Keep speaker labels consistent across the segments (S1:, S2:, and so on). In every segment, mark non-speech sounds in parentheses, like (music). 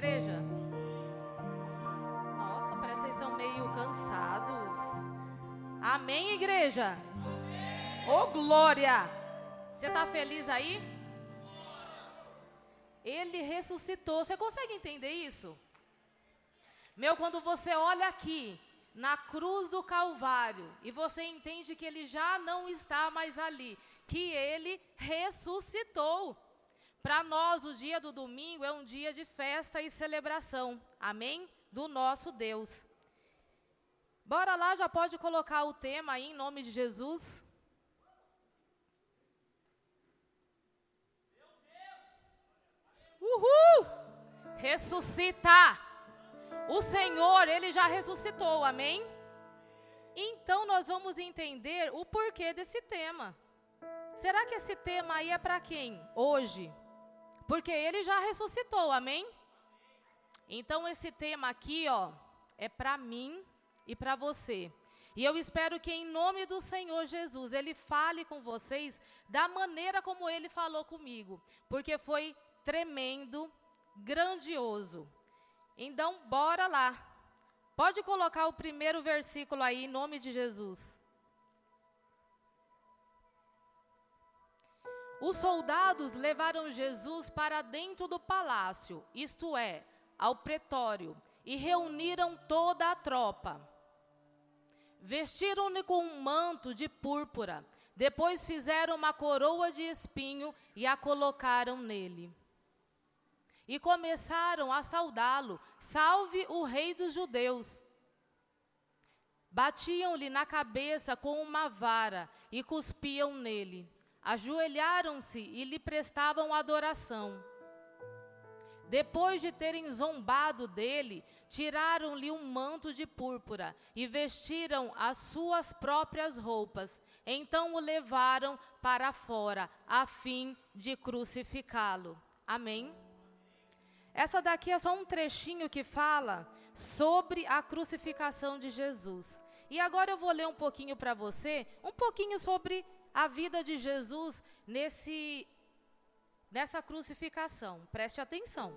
S1: igreja? Nossa, parece que vocês estão meio cansados. Amém, igreja? Ô, oh, glória! Você está feliz aí? Ele ressuscitou. Você consegue entender isso? Meu, quando você olha aqui na cruz do Calvário e você entende que ele já não está mais ali, que ele ressuscitou. Para nós, o dia do domingo é um dia de festa e celebração, amém? Do nosso Deus. Bora lá, já pode colocar o tema aí em nome de Jesus. Uhul! Ressuscita! O Senhor, ele já ressuscitou, amém? Então nós vamos entender o porquê desse tema. Será que esse tema aí é para quem? Hoje. Porque ele já ressuscitou, amém? Então esse tema aqui, ó, é para mim e para você. E eu espero que em nome do Senhor Jesus, ele fale com vocês da maneira como ele falou comigo, porque foi tremendo, grandioso. Então, bora lá. Pode colocar o primeiro versículo aí, em nome de Jesus. Os soldados levaram Jesus para dentro do palácio, isto é, ao pretório, e reuniram toda a tropa. Vestiram-no com um manto de púrpura, depois fizeram uma coroa de espinho e a colocaram nele e começaram a saudá-lo: Salve o Rei dos Judeus! Batiam-lhe na cabeça com uma vara e cuspiam nele. Ajoelharam-se e lhe prestavam adoração. Depois de terem zombado dele, tiraram-lhe um manto de púrpura e vestiram as suas próprias roupas. Então o levaram para fora, a fim de crucificá-lo. Amém? Essa daqui é só um trechinho que fala sobre a crucificação de Jesus. E agora eu vou ler um pouquinho para você, um pouquinho sobre a vida de Jesus nesse, nessa crucificação. Preste atenção.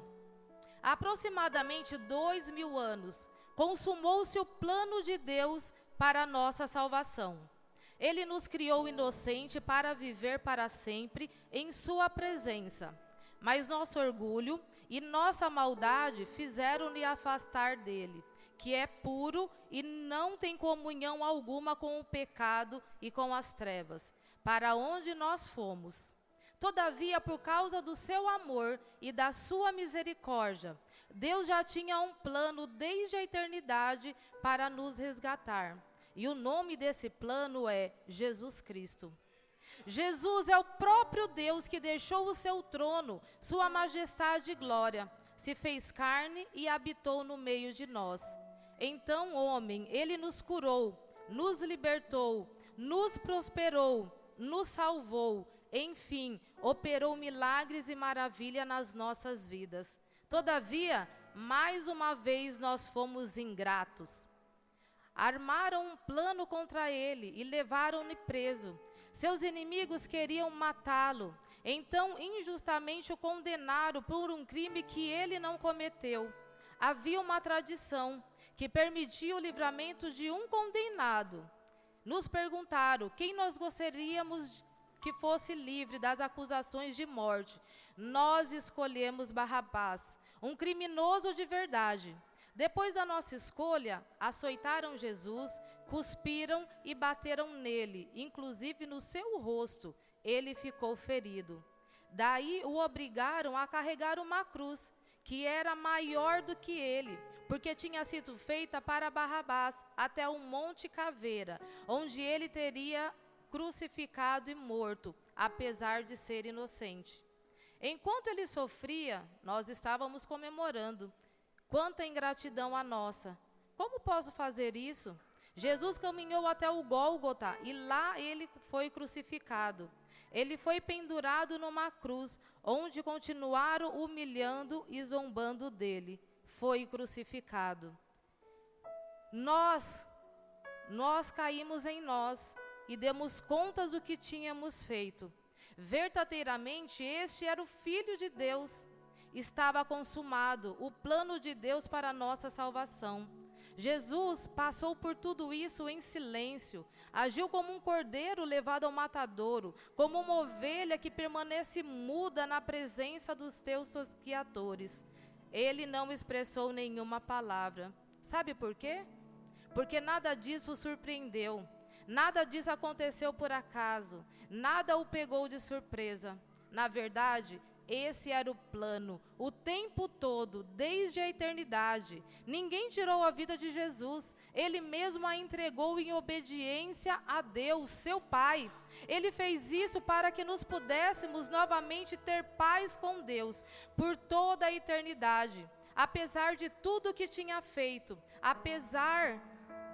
S1: Há aproximadamente dois mil anos, consumou-se o plano de Deus para a nossa salvação. Ele nos criou inocente para viver para sempre em Sua presença. Mas nosso orgulho e nossa maldade fizeram-lhe afastar dele, que é puro e não tem comunhão alguma com o pecado e com as trevas, para onde nós fomos. Todavia, por causa do seu amor e da sua misericórdia, Deus já tinha um plano desde a eternidade para nos resgatar. E o nome desse plano é Jesus Cristo. Jesus é o próprio Deus que deixou o seu trono, sua majestade e glória, se fez carne e habitou no meio de nós. Então, homem, ele nos curou, nos libertou, nos prosperou, nos salvou, enfim, operou milagres e maravilha nas nossas vidas. Todavia, mais uma vez nós fomos ingratos. Armaram um plano contra ele e levaram-no preso. Seus inimigos queriam matá-lo, então injustamente o condenaram por um crime que ele não cometeu. Havia uma tradição que permitia o livramento de um condenado. Nos perguntaram quem nós gostaríamos que fosse livre das acusações de morte. Nós escolhemos Barrabás, um criminoso de verdade. Depois da nossa escolha, açoitaram Jesus, cuspiram e bateram nele, inclusive no seu rosto. Ele ficou ferido. Daí o obrigaram a carregar uma cruz, que era maior do que ele, porque tinha sido feita para Barrabás, até o Monte Caveira, onde ele teria crucificado e morto, apesar de ser inocente. Enquanto ele sofria, nós estávamos comemorando. Quanta ingratidão a nossa! Como posso fazer isso? Jesus caminhou até o Gólgota e lá ele foi crucificado. Ele foi pendurado numa cruz, onde continuaram humilhando e zombando dele. Foi crucificado. Nós, nós caímos em nós e demos contas do que tínhamos feito. Verdadeiramente, este era o Filho de Deus estava consumado o plano de Deus para a nossa salvação. Jesus passou por tudo isso em silêncio, agiu como um cordeiro levado ao matadouro, como uma ovelha que permanece muda na presença dos teus tosquiadores. Ele não expressou nenhuma palavra. Sabe por quê? Porque nada disso surpreendeu, nada disso aconteceu por acaso, nada o pegou de surpresa. Na verdade, esse era o plano, o tempo todo, desde a eternidade. Ninguém tirou a vida de Jesus, ele mesmo a entregou em obediência a Deus, seu Pai. Ele fez isso para que nos pudéssemos novamente ter paz com Deus por toda a eternidade. Apesar de tudo que tinha feito, apesar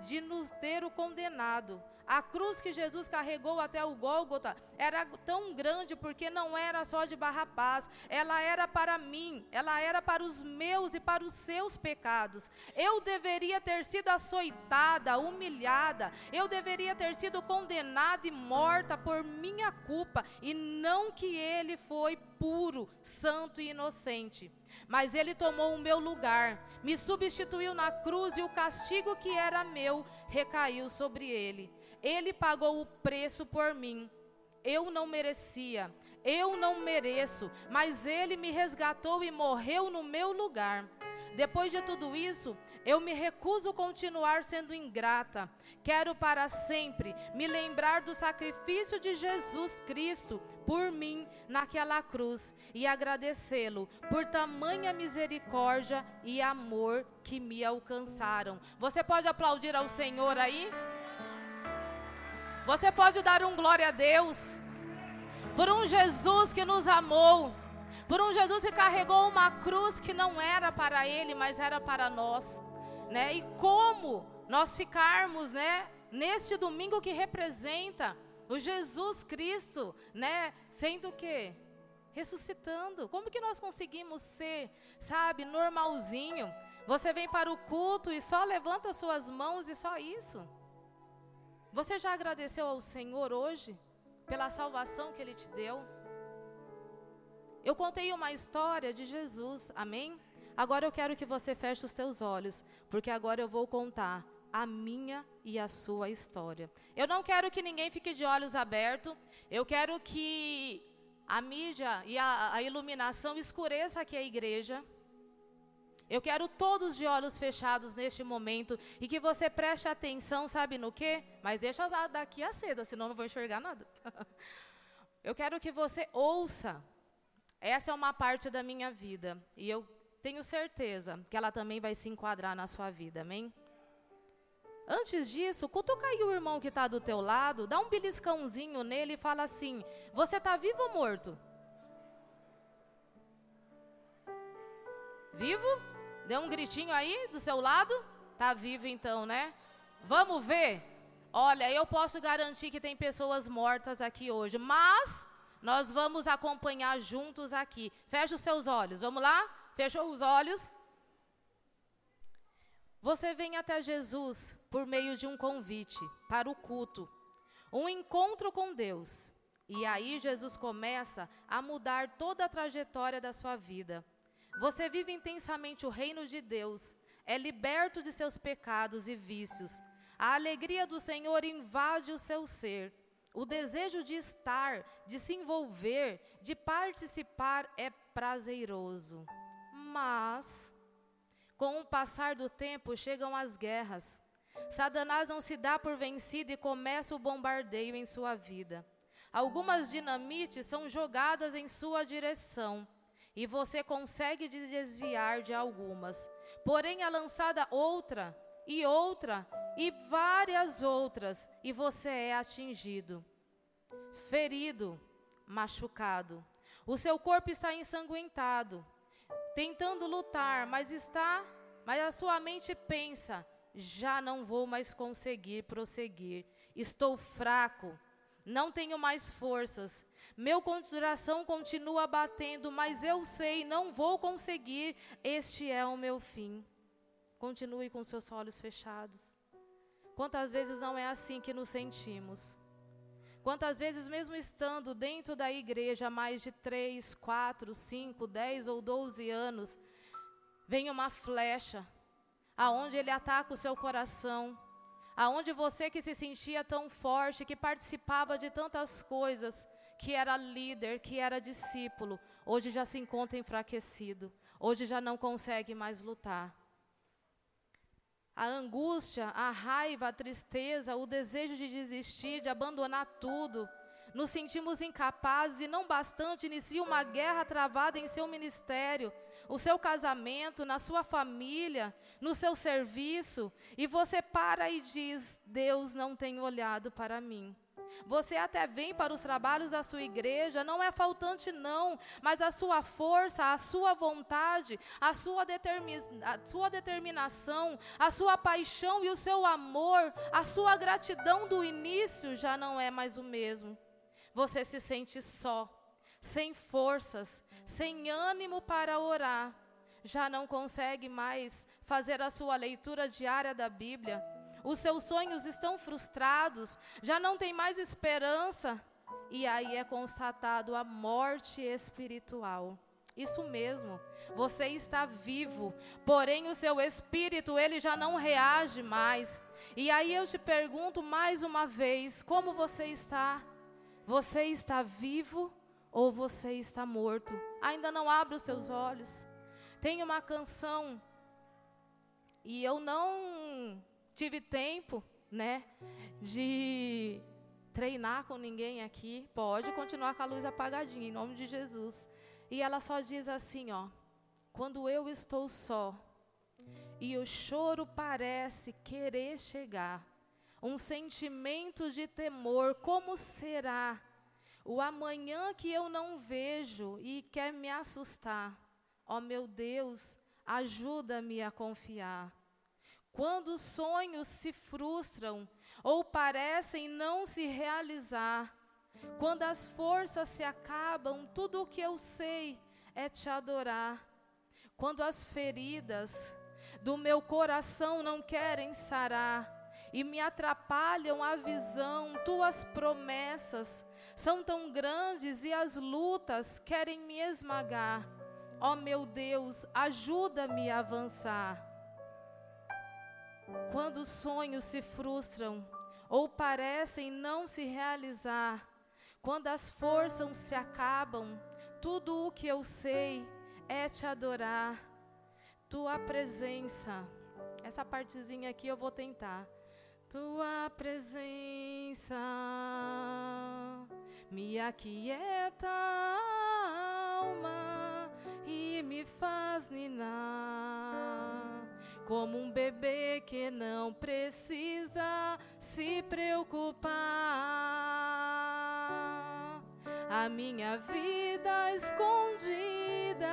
S1: de nos ter o condenado, a cruz que Jesus carregou até o Gólgota era tão grande porque não era só de Barrabás, ela era para mim, ela era para os meus e para os seus pecados. Eu deveria ter sido açoitada, humilhada, eu deveria ter sido condenada e morta por minha culpa, e não que ele foi puro, santo e inocente. Mas ele tomou o meu lugar, me substituiu na cruz e o castigo que era meu recaiu sobre ele. Ele pagou o preço por mim. Eu não merecia, eu não mereço, mas Ele me resgatou e morreu no meu lugar. Depois de tudo isso, eu me recuso continuar sendo ingrata. Quero para sempre me lembrar do sacrifício de Jesus Cristo por mim naquela cruz e agradecê-lo por tamanha misericórdia e amor que me alcançaram. Você pode aplaudir ao Senhor aí? Você pode dar um glória a Deus por um Jesus que nos amou, por um Jesus que carregou uma cruz que não era para ele, mas era para nós, né? E como nós ficarmos, né, neste domingo que representa o Jesus Cristo, né, sendo que ressuscitando. Como que nós conseguimos ser, sabe, normalzinho? Você vem para o culto e só levanta suas mãos e só isso. Você já agradeceu ao Senhor hoje pela salvação que Ele te deu? Eu contei uma história de Jesus, amém? Agora eu quero que você feche os teus olhos, porque agora eu vou contar a minha e a sua história. Eu não quero que ninguém fique de olhos abertos, eu quero que a mídia e a, a iluminação escureça aqui a igreja. Eu quero todos de olhos fechados neste momento e que você preste atenção, sabe no quê? Mas deixa daqui a cedo, senão não vou enxergar nada. (laughs) eu quero que você ouça. Essa é uma parte da minha vida e eu tenho certeza que ela também vai se enquadrar na sua vida, amém? Antes disso, cutuca aí o irmão que está do teu lado, dá um beliscãozinho nele e fala assim: Você está vivo ou morto? Vivo? Deu um gritinho aí do seu lado? Tá vivo então, né? Vamos ver? Olha, eu posso garantir que tem pessoas mortas aqui hoje, mas nós vamos acompanhar juntos aqui. Fecha os seus olhos. Vamos lá? Fechou os olhos? Você vem até Jesus por meio de um convite para o culto, um encontro com Deus. E aí Jesus começa a mudar toda a trajetória da sua vida. Você vive intensamente o reino de Deus, é liberto de seus pecados e vícios. A alegria do Senhor invade o seu ser. O desejo de estar, de se envolver, de participar é prazeroso. Mas, com o passar do tempo, chegam as guerras. Satanás não se dá por vencido e começa o bombardeio em sua vida. Algumas dinamites são jogadas em sua direção e você consegue desviar de algumas. Porém, é lançada outra e outra e várias outras, e você é atingido, ferido, machucado. O seu corpo está ensanguentado, tentando lutar, mas está, mas a sua mente pensa: já não vou mais conseguir prosseguir. Estou fraco, não tenho mais forças. Meu coração continua batendo, mas eu sei, não vou conseguir. Este é o meu fim. Continue com seus olhos fechados. Quantas vezes não é assim que nos sentimos? Quantas vezes, mesmo estando dentro da igreja há mais de três, quatro, cinco, dez ou doze anos, vem uma flecha, aonde ele ataca o seu coração, aonde você que se sentia tão forte, que participava de tantas coisas, que era líder, que era discípulo, hoje já se encontra enfraquecido, hoje já não consegue mais lutar. A angústia, a raiva, a tristeza, o desejo de desistir, de abandonar tudo, nos sentimos incapazes e não bastante inicia uma guerra travada em seu ministério, o seu casamento, na sua família, no seu serviço, e você para e diz: Deus não tem olhado para mim. Você até vem para os trabalhos da sua igreja, não é faltante, não, mas a sua força, a sua vontade, a sua, determi a sua determinação, a sua paixão e o seu amor, a sua gratidão do início já não é mais o mesmo. Você se sente só, sem forças, sem ânimo para orar, já não consegue mais fazer a sua leitura diária da Bíblia os seus sonhos estão frustrados, já não tem mais esperança, e aí é constatado a morte espiritual. Isso mesmo, você está vivo, porém o seu espírito ele já não reage mais. E aí eu te pergunto mais uma vez, como você está? Você está vivo ou você está morto? Ainda não abre os seus olhos. Tem uma canção e eu não tive tempo, né, de treinar com ninguém aqui. Pode continuar com a luz apagadinha, em nome de Jesus. E ela só diz assim, ó: Quando eu estou só e o choro parece querer chegar, um sentimento de temor, como será o amanhã que eu não vejo e quer me assustar? Ó meu Deus, ajuda-me a confiar. Quando os sonhos se frustram ou parecem não se realizar, quando as forças se acabam, tudo o que eu sei é te adorar. Quando as feridas do meu coração não querem sarar e me atrapalham a visão, tuas promessas são tão grandes e as lutas querem me esmagar. Ó oh, meu Deus, ajuda-me a avançar. Quando os sonhos se frustram ou parecem não se realizar, quando as forças se acabam, tudo o que eu sei é te adorar. Tua presença. Essa partezinha aqui eu vou tentar. Tua presença me aquieta a alma e me faz ninar como um bebê que não precisa se preocupar. A minha vida escondida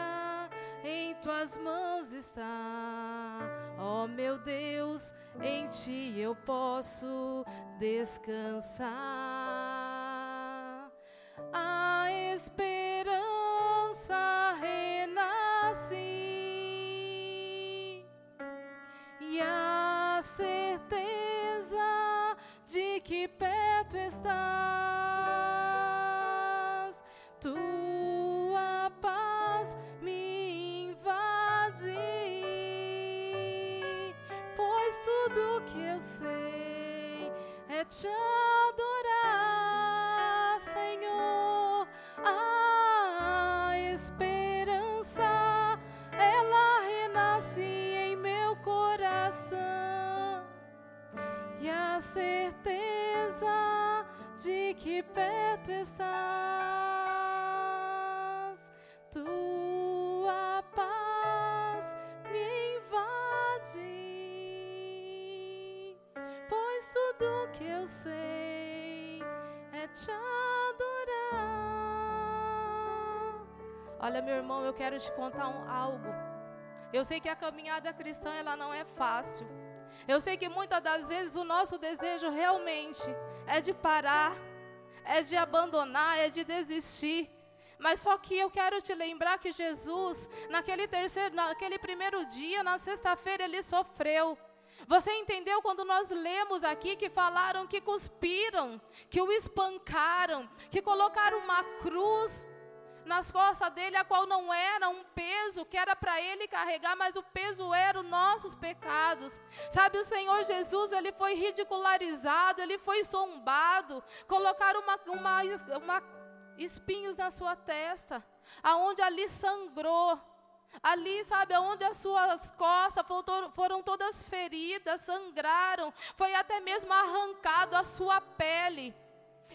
S1: em tuas mãos está. Ó oh, meu Deus, em ti eu posso descansar. A esperança que perto estás, que perto estás, tua paz me invade, pois tudo que eu sei é te adorar. Olha, meu irmão, eu quero te contar um, algo. Eu sei que a caminhada cristã ela não é fácil. Eu sei que muitas das vezes o nosso desejo realmente é de parar, é de abandonar, é de desistir. Mas só que eu quero te lembrar que Jesus, naquele terceiro, naquele primeiro dia, na sexta-feira, ele sofreu. Você entendeu quando nós lemos aqui que falaram que cuspiram, que o espancaram, que colocaram uma cruz nas costas dele, a qual não era um peso que era para ele carregar, mas o peso era os nossos pecados. Sabe, o Senhor Jesus, ele foi ridicularizado, ele foi zombado, colocaram uma, uma, uma espinhos na sua testa, aonde ali sangrou. Ali, sabe, aonde as suas costas foram todas feridas, sangraram, foi até mesmo arrancado a sua pele.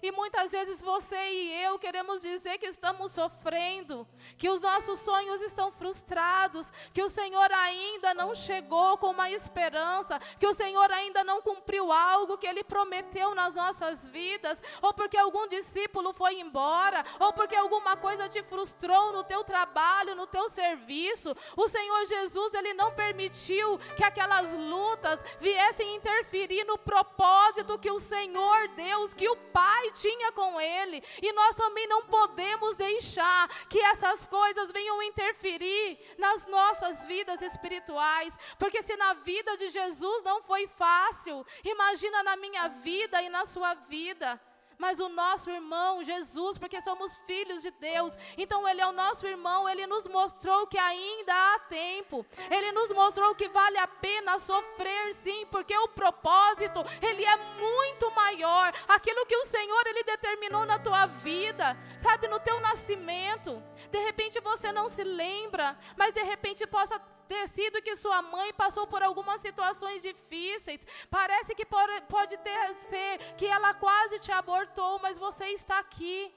S1: E muitas vezes você e eu queremos dizer que estamos sofrendo, que os nossos sonhos estão frustrados, que o Senhor ainda não chegou com uma esperança, que o Senhor ainda não cumpriu algo que Ele prometeu nas nossas vidas, ou porque algum discípulo foi embora, ou porque alguma coisa te frustrou no teu trabalho, no teu serviço. O Senhor Jesus, Ele não permitiu que aquelas lutas viessem interferir no propósito que o Senhor Deus, que o Pai tinha com ele. E nós também não podemos deixar que essas coisas venham interferir nas nossas vidas espirituais, porque se na vida de Jesus não foi fácil, imagina na minha vida e na sua vida mas o nosso irmão Jesus, porque somos filhos de Deus. Então ele é o nosso irmão, ele nos mostrou que ainda há tempo. Ele nos mostrou que vale a pena sofrer sim, porque o propósito, ele é muito maior. Aquilo que o Senhor ele determinou na tua vida, sabe, no teu nascimento. De repente você não se lembra, mas de repente possa ter sido que sua mãe passou por algumas situações difíceis. Parece que pode ter ser que ela quase te abortou, mas você está aqui.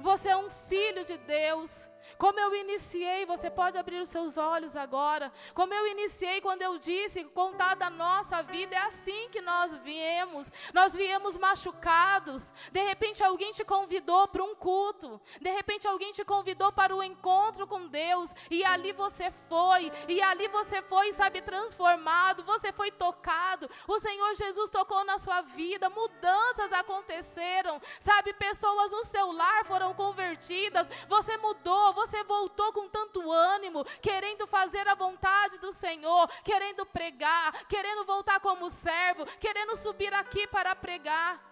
S1: Você é um filho de Deus. Como eu iniciei, você pode abrir os seus olhos agora. Como eu iniciei quando eu disse, contar da nossa vida, é assim que nós viemos. Nós viemos machucados. De repente alguém te convidou para um culto. De repente alguém te convidou para o um encontro com Deus. E ali você foi. E ali você foi, sabe, transformado. Você foi tocado. O Senhor Jesus tocou na sua vida. Mudanças aconteceram. Sabe, pessoas no seu lar foram convertidas. Você mudou você voltou com tanto ânimo, querendo fazer a vontade do Senhor, querendo pregar, querendo voltar como servo, querendo subir aqui para pregar.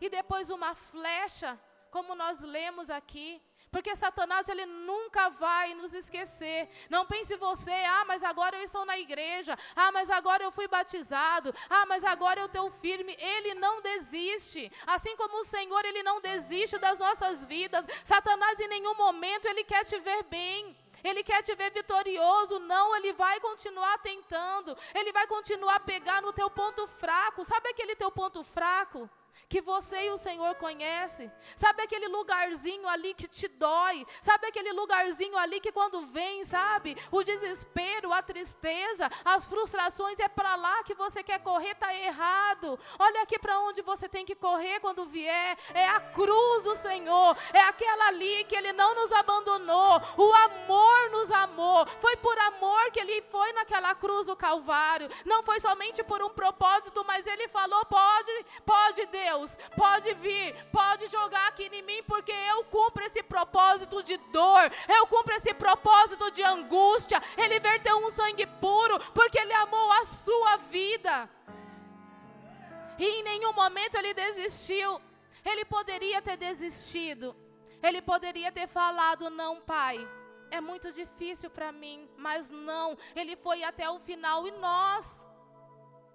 S1: E depois uma flecha, como nós lemos aqui, porque Satanás ele nunca vai nos esquecer. Não pense você, ah, mas agora eu estou na igreja. Ah, mas agora eu fui batizado. Ah, mas agora eu estou firme. Ele não desiste. Assim como o Senhor, ele não desiste das nossas vidas. Satanás em nenhum momento ele quer te ver bem. Ele quer te ver vitorioso, não, ele vai continuar tentando, ele vai continuar a pegar no teu ponto fraco. Sabe aquele teu ponto fraco? Que você e o Senhor conhecem. Sabe aquele lugarzinho ali que te dói? Sabe aquele lugarzinho ali que quando vem, sabe, o desespero, a tristeza, as frustrações é para lá que você quer correr, tá errado. Olha aqui para onde você tem que correr quando vier. É a cruz do Senhor. É aquela ali que ele não nos abandonou. O amor nos amou. Foi por amor que ele foi naquela cruz do Calvário. Não foi somente por um propósito, mas ele falou: "Pode, pode Deus Deus, pode vir, pode jogar aqui em mim, porque eu cumpro esse propósito de dor, eu cumpro esse propósito de angústia. Ele verteu um sangue puro, porque Ele amou a sua vida. E em nenhum momento ele desistiu. Ele poderia ter desistido. Ele poderia ter falado: Não, pai, é muito difícil para mim. Mas não, ele foi até o final. E nós,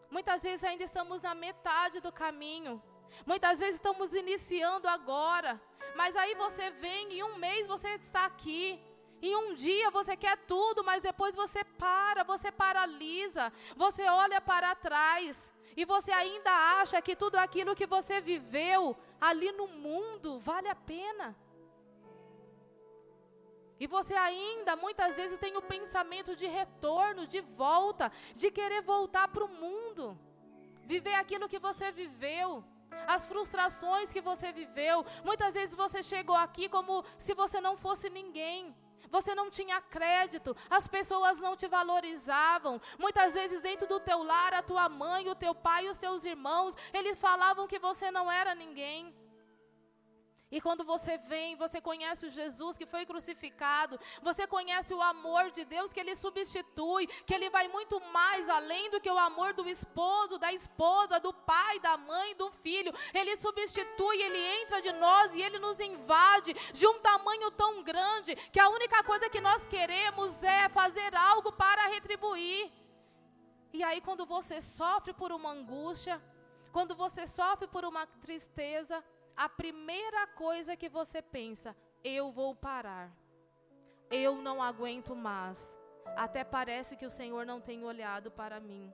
S1: muitas vezes, ainda estamos na metade do caminho. Muitas vezes estamos iniciando agora, mas aí você vem e um mês você está aqui. Em um dia você quer tudo, mas depois você para, você paralisa, você olha para trás e você ainda acha que tudo aquilo que você viveu ali no mundo vale a pena. E você ainda muitas vezes tem o pensamento de retorno, de volta, de querer voltar para o mundo, viver aquilo que você viveu as frustrações que você viveu. Muitas vezes você chegou aqui como se você não fosse ninguém. Você não tinha crédito, as pessoas não te valorizavam. Muitas vezes dentro do teu lar, a tua mãe, o teu pai, os teus irmãos, eles falavam que você não era ninguém. E quando você vem, você conhece o Jesus que foi crucificado, você conhece o amor de Deus que ele substitui, que ele vai muito mais além do que o amor do esposo, da esposa, do pai, da mãe, do filho. Ele substitui, ele entra de nós e ele nos invade de um tamanho tão grande que a única coisa que nós queremos é fazer algo para retribuir. E aí, quando você sofre por uma angústia, quando você sofre por uma tristeza, a primeira coisa que você pensa, eu vou parar. Eu não aguento mais. Até parece que o Senhor não tem olhado para mim.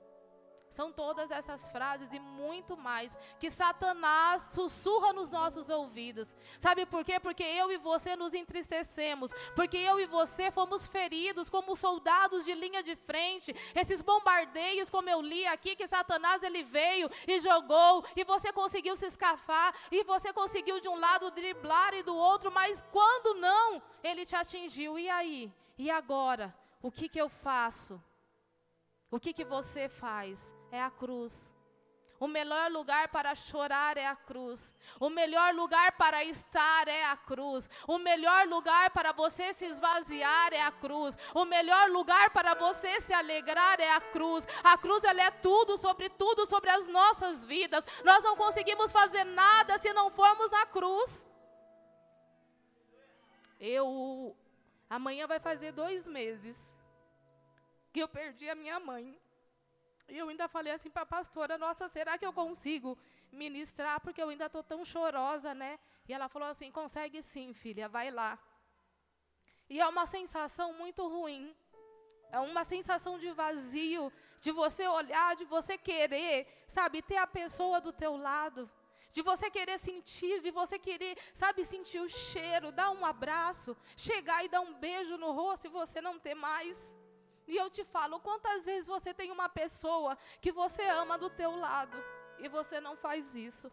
S1: São todas essas frases e muito mais que Satanás sussurra nos nossos ouvidos. Sabe por quê? Porque eu e você nos entristecemos, porque eu e você fomos feridos como soldados de linha de frente. Esses bombardeios, como eu li aqui, que Satanás ele veio e jogou, e você conseguiu se escapar, e você conseguiu de um lado driblar e do outro, mas quando não, ele te atingiu. E aí? E agora? O que que eu faço? O que que você faz? É a cruz. O melhor lugar para chorar é a cruz. O melhor lugar para estar é a cruz. O melhor lugar para você se esvaziar é a cruz. O melhor lugar para você se alegrar é a cruz. A cruz ela é tudo sobre tudo sobre as nossas vidas. Nós não conseguimos fazer nada se não formos na cruz. Eu amanhã vai fazer dois meses que eu perdi a minha mãe. E eu ainda falei assim para a pastora, nossa, será que eu consigo ministrar? Porque eu ainda estou tão chorosa, né? E ela falou assim, consegue sim, filha, vai lá. E é uma sensação muito ruim. É uma sensação de vazio, de você olhar, de você querer, sabe, ter a pessoa do teu lado. De você querer sentir, de você querer, sabe, sentir o cheiro, dar um abraço, chegar e dar um beijo no rosto e você não ter mais. E eu te falo, quantas vezes você tem uma pessoa que você ama do teu lado e você não faz isso?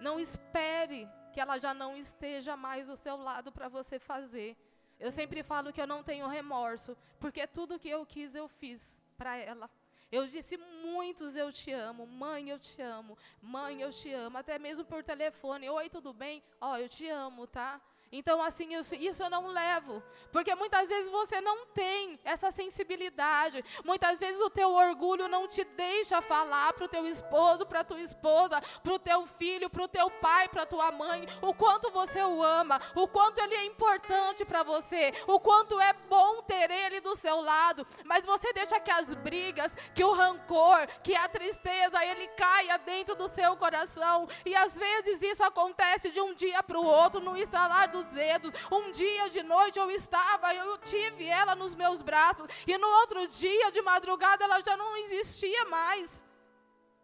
S1: Não espere que ela já não esteja mais do seu lado para você fazer. Eu sempre falo que eu não tenho remorso, porque tudo que eu quis eu fiz para ela. Eu disse muitos eu te amo, mãe eu te amo, mãe eu te amo, até mesmo por telefone. Oi, tudo bem? Ó, oh, eu te amo, tá? Então, assim, isso, isso eu não levo. Porque muitas vezes você não tem essa sensibilidade. Muitas vezes o teu orgulho não te deixa falar para o teu esposo, para a tua esposa, para o teu filho, para o teu pai, para a tua mãe, o quanto você o ama, o quanto ele é importante para você, o quanto é bom ter ele do seu lado. Mas você deixa que as brigas, que o rancor, que a tristeza, ele caia dentro do seu coração. E às vezes isso acontece de um dia para o outro, no instalar do dedos. Um dia de noite eu estava, eu tive ela nos meus braços, e no outro dia de madrugada ela já não existia mais.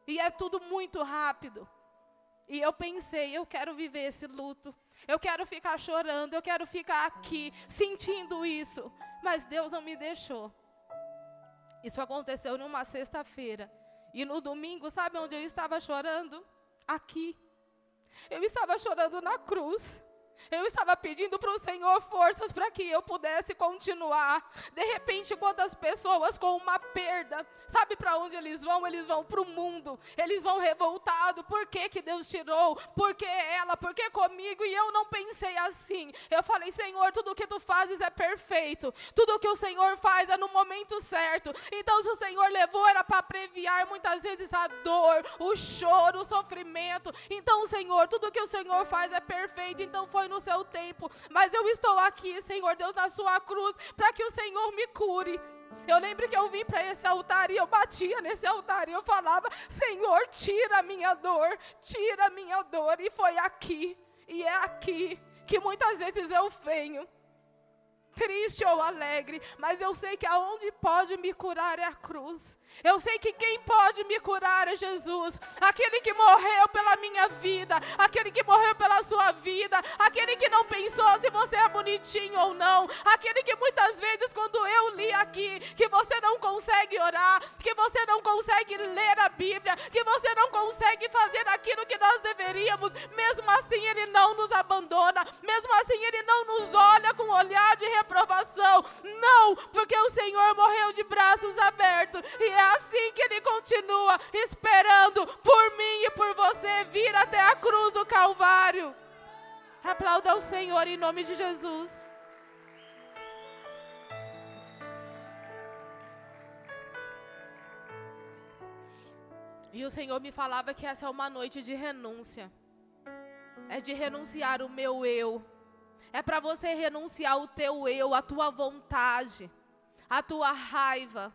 S1: E é tudo muito rápido. E eu pensei, eu quero viver esse luto. Eu quero ficar chorando, eu quero ficar aqui sentindo isso. Mas Deus não me deixou. Isso aconteceu numa sexta-feira. E no domingo, sabe onde eu estava chorando? Aqui. Eu estava chorando na cruz. Eu estava pedindo para o Senhor forças para que eu pudesse continuar. De repente, quantas pessoas com uma perda, sabe para onde eles vão? Eles vão para o mundo. Eles vão revoltados. Por que, que Deus tirou? Por que ela? Por que comigo? E eu não pensei assim. Eu falei, Senhor, tudo que tu fazes é perfeito. Tudo que o Senhor faz é no momento certo. Então, se o Senhor levou, era para previar muitas vezes a dor, o choro, o sofrimento. Então, Senhor, tudo que o Senhor faz é perfeito. Então, foi no seu tempo, mas eu estou aqui, Senhor Deus, na sua cruz, para que o Senhor me cure. Eu lembro que eu vim para esse altar e eu batia nesse altar e eu falava: Senhor, tira a minha dor, tira a minha dor. E foi aqui, e é aqui que muitas vezes eu venho triste ou alegre, mas eu sei que aonde pode me curar é a cruz. Eu sei que quem pode me curar é Jesus, aquele que morreu pela minha vida, aquele que morreu pela sua vida, aquele que não pensou se você é bonitinho ou não, aquele que muitas vezes, quando eu li aqui, que você não consegue orar, que você não consegue ler a Bíblia, que você não consegue fazer aquilo que nós deveríamos, mesmo assim Ele não nos abandona, mesmo assim Ele não nos olha com um olhar de reprovação. Não, porque o Senhor morreu de braços abertos. E é assim que Ele continua esperando por mim e por você vir até a cruz do Calvário. Aplauda o Senhor em nome de Jesus. E o Senhor me falava que essa é uma noite de renúncia. É de renunciar o meu eu. É para você renunciar o teu eu, a tua vontade, a tua raiva.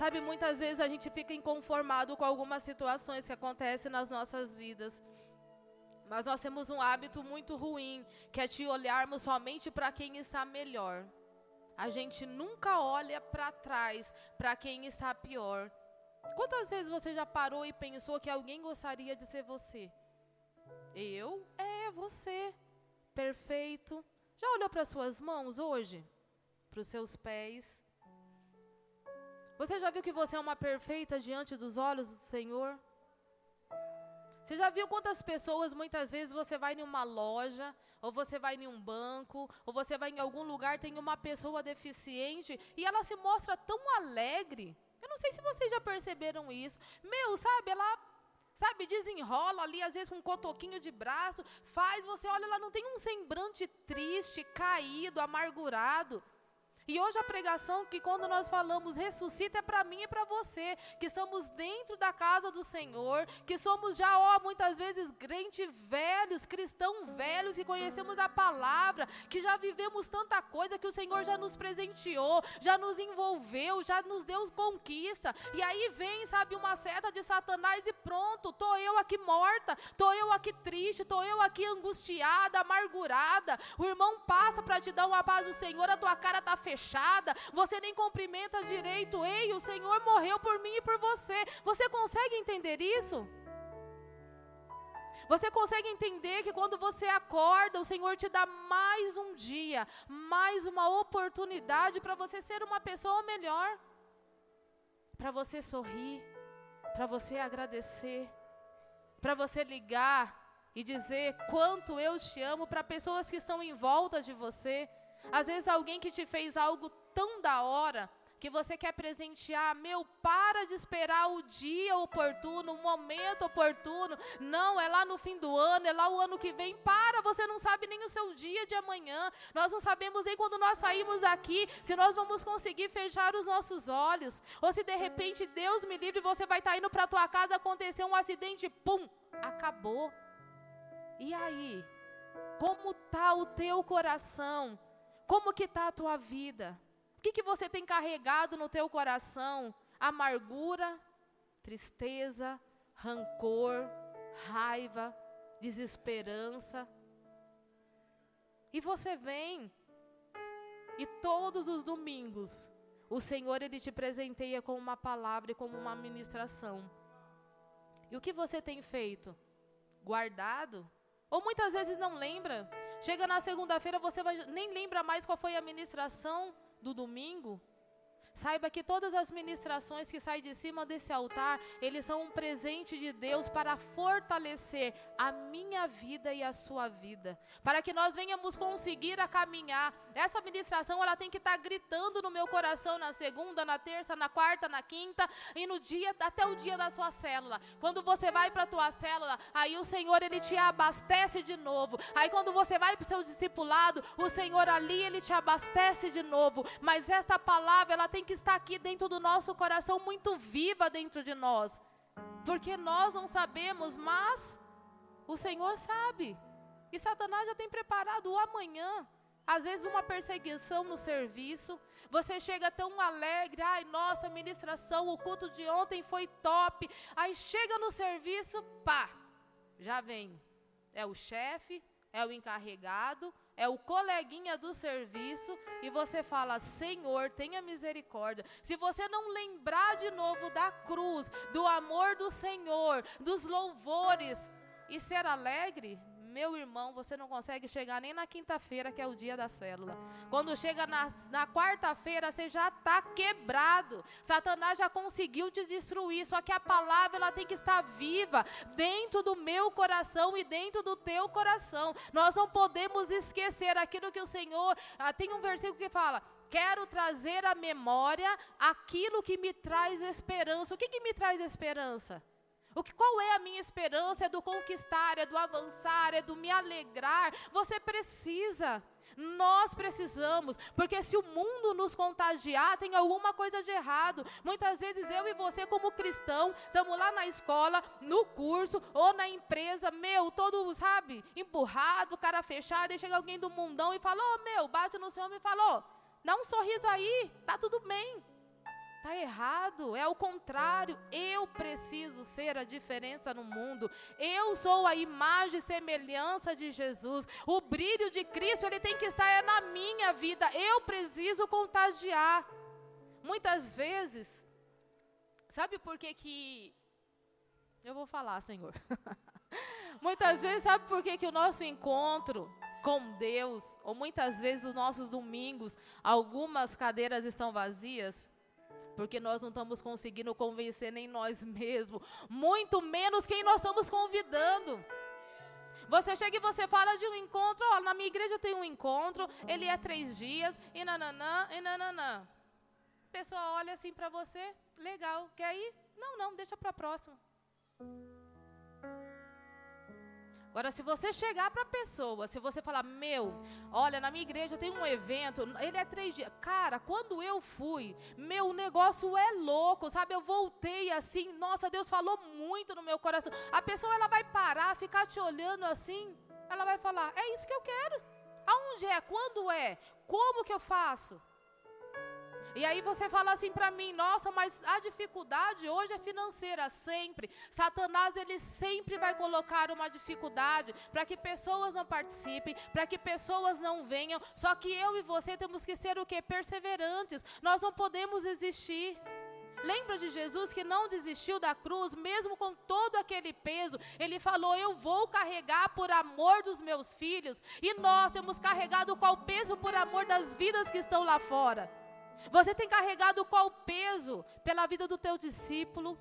S1: Sabe, muitas vezes a gente fica inconformado com algumas situações que acontecem nas nossas vidas. Mas nós temos um hábito muito ruim, que é de olharmos somente para quem está melhor. A gente nunca olha para trás, para quem está pior. Quantas vezes você já parou e pensou que alguém gostaria de ser você? Eu? É, você. Perfeito. Já olhou para suas mãos hoje? Para os seus pés? Você já viu que você é uma perfeita diante dos olhos do Senhor? Você já viu quantas pessoas muitas vezes você vai em uma loja, ou você vai em um banco, ou você vai em algum lugar, tem uma pessoa deficiente e ela se mostra tão alegre? Eu não sei se vocês já perceberam isso. Meu, sabe, ela sabe, desenrola ali, às vezes com um cotoquinho de braço, faz, você olha, ela não tem um semblante triste, caído, amargurado. E hoje a pregação que quando nós falamos ressuscita é para mim e para você, que somos dentro da casa do Senhor, que somos já, ó, muitas vezes crente velhos, cristãos velhos, que conhecemos a palavra, que já vivemos tanta coisa que o Senhor já nos presenteou, já nos envolveu, já nos deu conquista. E aí vem, sabe, uma seta de Satanás e pronto, tô eu aqui morta, tô eu aqui triste, tô eu aqui angustiada, amargurada. O irmão passa para te dar uma paz do Senhor, a tua cara tá fechada fechada, você nem cumprimenta direito. Ei, o Senhor morreu por mim e por você. Você consegue entender isso? Você consegue entender que quando você acorda, o Senhor te dá mais um dia, mais uma oportunidade para você ser uma pessoa melhor, para você sorrir, para você agradecer, para você ligar e dizer quanto eu te amo para pessoas que estão em volta de você. Às vezes alguém que te fez algo tão da hora que você quer presentear, meu, para de esperar o dia oportuno, o momento oportuno. Não, é lá no fim do ano, é lá o ano que vem. Para, você não sabe nem o seu dia de amanhã. Nós não sabemos nem quando nós saímos aqui se nós vamos conseguir fechar os nossos olhos. Ou se de repente, Deus me livre, você vai estar indo para tua casa, aconteceu um acidente, pum, acabou. E aí? Como está o teu coração? Como que está a tua vida? O que, que você tem carregado no teu coração? Amargura, tristeza, rancor, raiva, desesperança. E você vem, e todos os domingos, o Senhor ele te presenteia com uma palavra e com uma ministração. E o que você tem feito? Guardado? Ou muitas vezes não lembra? Chega na segunda-feira, você vai, nem lembra mais qual foi a ministração do domingo. Saiba que todas as ministrações que saem de cima desse altar, eles são um presente de Deus para fortalecer a minha vida e a sua vida, para que nós venhamos conseguir a caminhar. Essa ministração, ela tem que estar tá gritando no meu coração na segunda, na terça, na quarta, na quinta e no dia até o dia da sua célula. Quando você vai para a tua célula, aí o Senhor ele te abastece de novo. Aí quando você vai para o seu discipulado, o Senhor ali ele te abastece de novo. Mas esta palavra, ela tem que que está aqui dentro do nosso coração, muito viva dentro de nós. Porque nós não sabemos, mas o Senhor sabe. E Satanás já tem preparado o amanhã. Às vezes uma perseguição no serviço, você chega tão alegre, ai, nossa, ministração, o culto de ontem foi top. Aí chega no serviço, pá, já vem. É o chefe, é o encarregado, é o coleguinha do serviço e você fala: Senhor, tenha misericórdia. Se você não lembrar de novo da cruz, do amor do Senhor, dos louvores e ser alegre, meu irmão, você não consegue chegar nem na quinta-feira, que é o dia da célula. Quando chega na, na quarta-feira, você já está quebrado. Satanás já conseguiu te destruir. Só que a palavra ela tem que estar viva dentro do meu coração e dentro do teu coração. Nós não podemos esquecer aquilo que o Senhor. Ah, tem um versículo que fala: quero trazer à memória aquilo que me traz esperança. O que, que me traz esperança? O que, qual é a minha esperança? É do conquistar, é do avançar, é do me alegrar. Você precisa. Nós precisamos, porque se o mundo nos contagiar, tem alguma coisa de errado. Muitas vezes eu e você, como cristão, estamos lá na escola, no curso ou na empresa, meu, todo, sabe, empurrado, cara fechado, e chega alguém do mundão e fala: Ô oh, meu, bate no seu homem e falou: dá um sorriso aí, tá tudo bem. Está errado, é o contrário. Eu preciso ser a diferença no mundo. Eu sou a imagem e semelhança de Jesus. O brilho de Cristo, ele tem que estar é na minha vida. Eu preciso contagiar. Muitas vezes, sabe por que que eu vou falar, Senhor? (laughs) muitas vezes, sabe por que que o nosso encontro com Deus, ou muitas vezes os nossos domingos, algumas cadeiras estão vazias? Porque nós não estamos conseguindo convencer nem nós mesmos, muito menos quem nós estamos convidando. Você chega e você fala de um encontro, ó, na minha igreja tem um encontro, ele é três dias, e nananã, e nananã. A pessoa olha assim para você, legal, quer ir? Não, não, deixa para a próxima. Agora, se você chegar para a pessoa, se você falar, meu, olha, na minha igreja tem um evento, ele é três dias. Cara, quando eu fui, meu negócio é louco, sabe? Eu voltei assim, nossa, Deus falou muito no meu coração. A pessoa, ela vai parar, ficar te olhando assim, ela vai falar, é isso que eu quero. Aonde é? Quando é? Como que eu faço? E aí você fala assim para mim, nossa, mas a dificuldade hoje é financeira, sempre. Satanás, ele sempre vai colocar uma dificuldade para que pessoas não participem, para que pessoas não venham. Só que eu e você temos que ser o que? Perseverantes. Nós não podemos existir. Lembra de Jesus que não desistiu da cruz, mesmo com todo aquele peso? Ele falou: Eu vou carregar por amor dos meus filhos. E nós temos carregado qual peso por amor das vidas que estão lá fora? Você tem carregado qual peso pela vida do teu discípulo,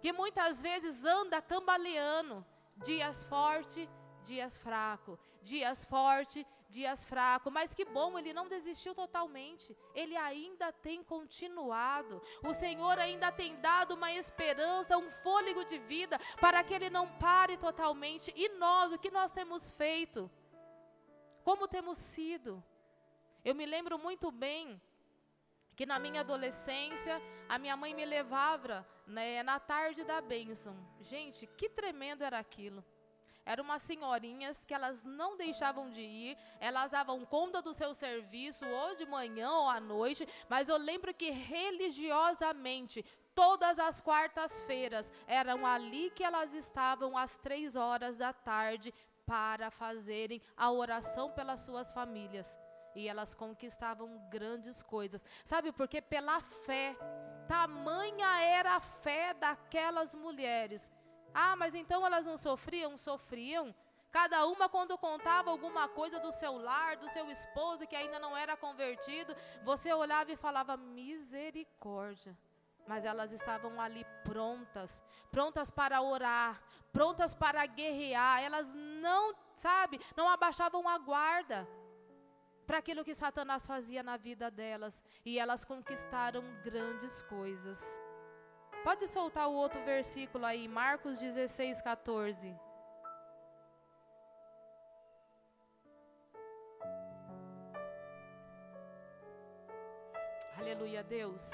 S1: que muitas vezes anda cambaleando, dias forte, dias fraco, dias forte, dias fraco, mas que bom, ele não desistiu totalmente. Ele ainda tem continuado. O Senhor ainda tem dado uma esperança, um fôlego de vida para que ele não pare totalmente. E nós, o que nós temos feito? Como temos sido? Eu me lembro muito bem que na minha adolescência a minha mãe me levava né, na tarde da bênção. Gente, que tremendo era aquilo. Eram umas senhorinhas que elas não deixavam de ir, elas davam conta do seu serviço, ou de manhã ou à noite, mas eu lembro que religiosamente, todas as quartas-feiras, eram ali que elas estavam às três horas da tarde para fazerem a oração pelas suas famílias e elas conquistavam grandes coisas. Sabe por quê? Pela fé. Tamanha era a fé daquelas mulheres. Ah, mas então elas não sofriam? Sofriam. Cada uma, quando contava alguma coisa do seu lar, do seu esposo que ainda não era convertido, você olhava e falava: misericórdia. Mas elas estavam ali prontas, prontas para orar, prontas para guerrear. Elas não, sabe, não abaixavam a guarda para aquilo que Satanás fazia na vida delas. E elas conquistaram grandes coisas. Pode soltar o outro versículo aí, Marcos 16, 14. Aleluia, Deus.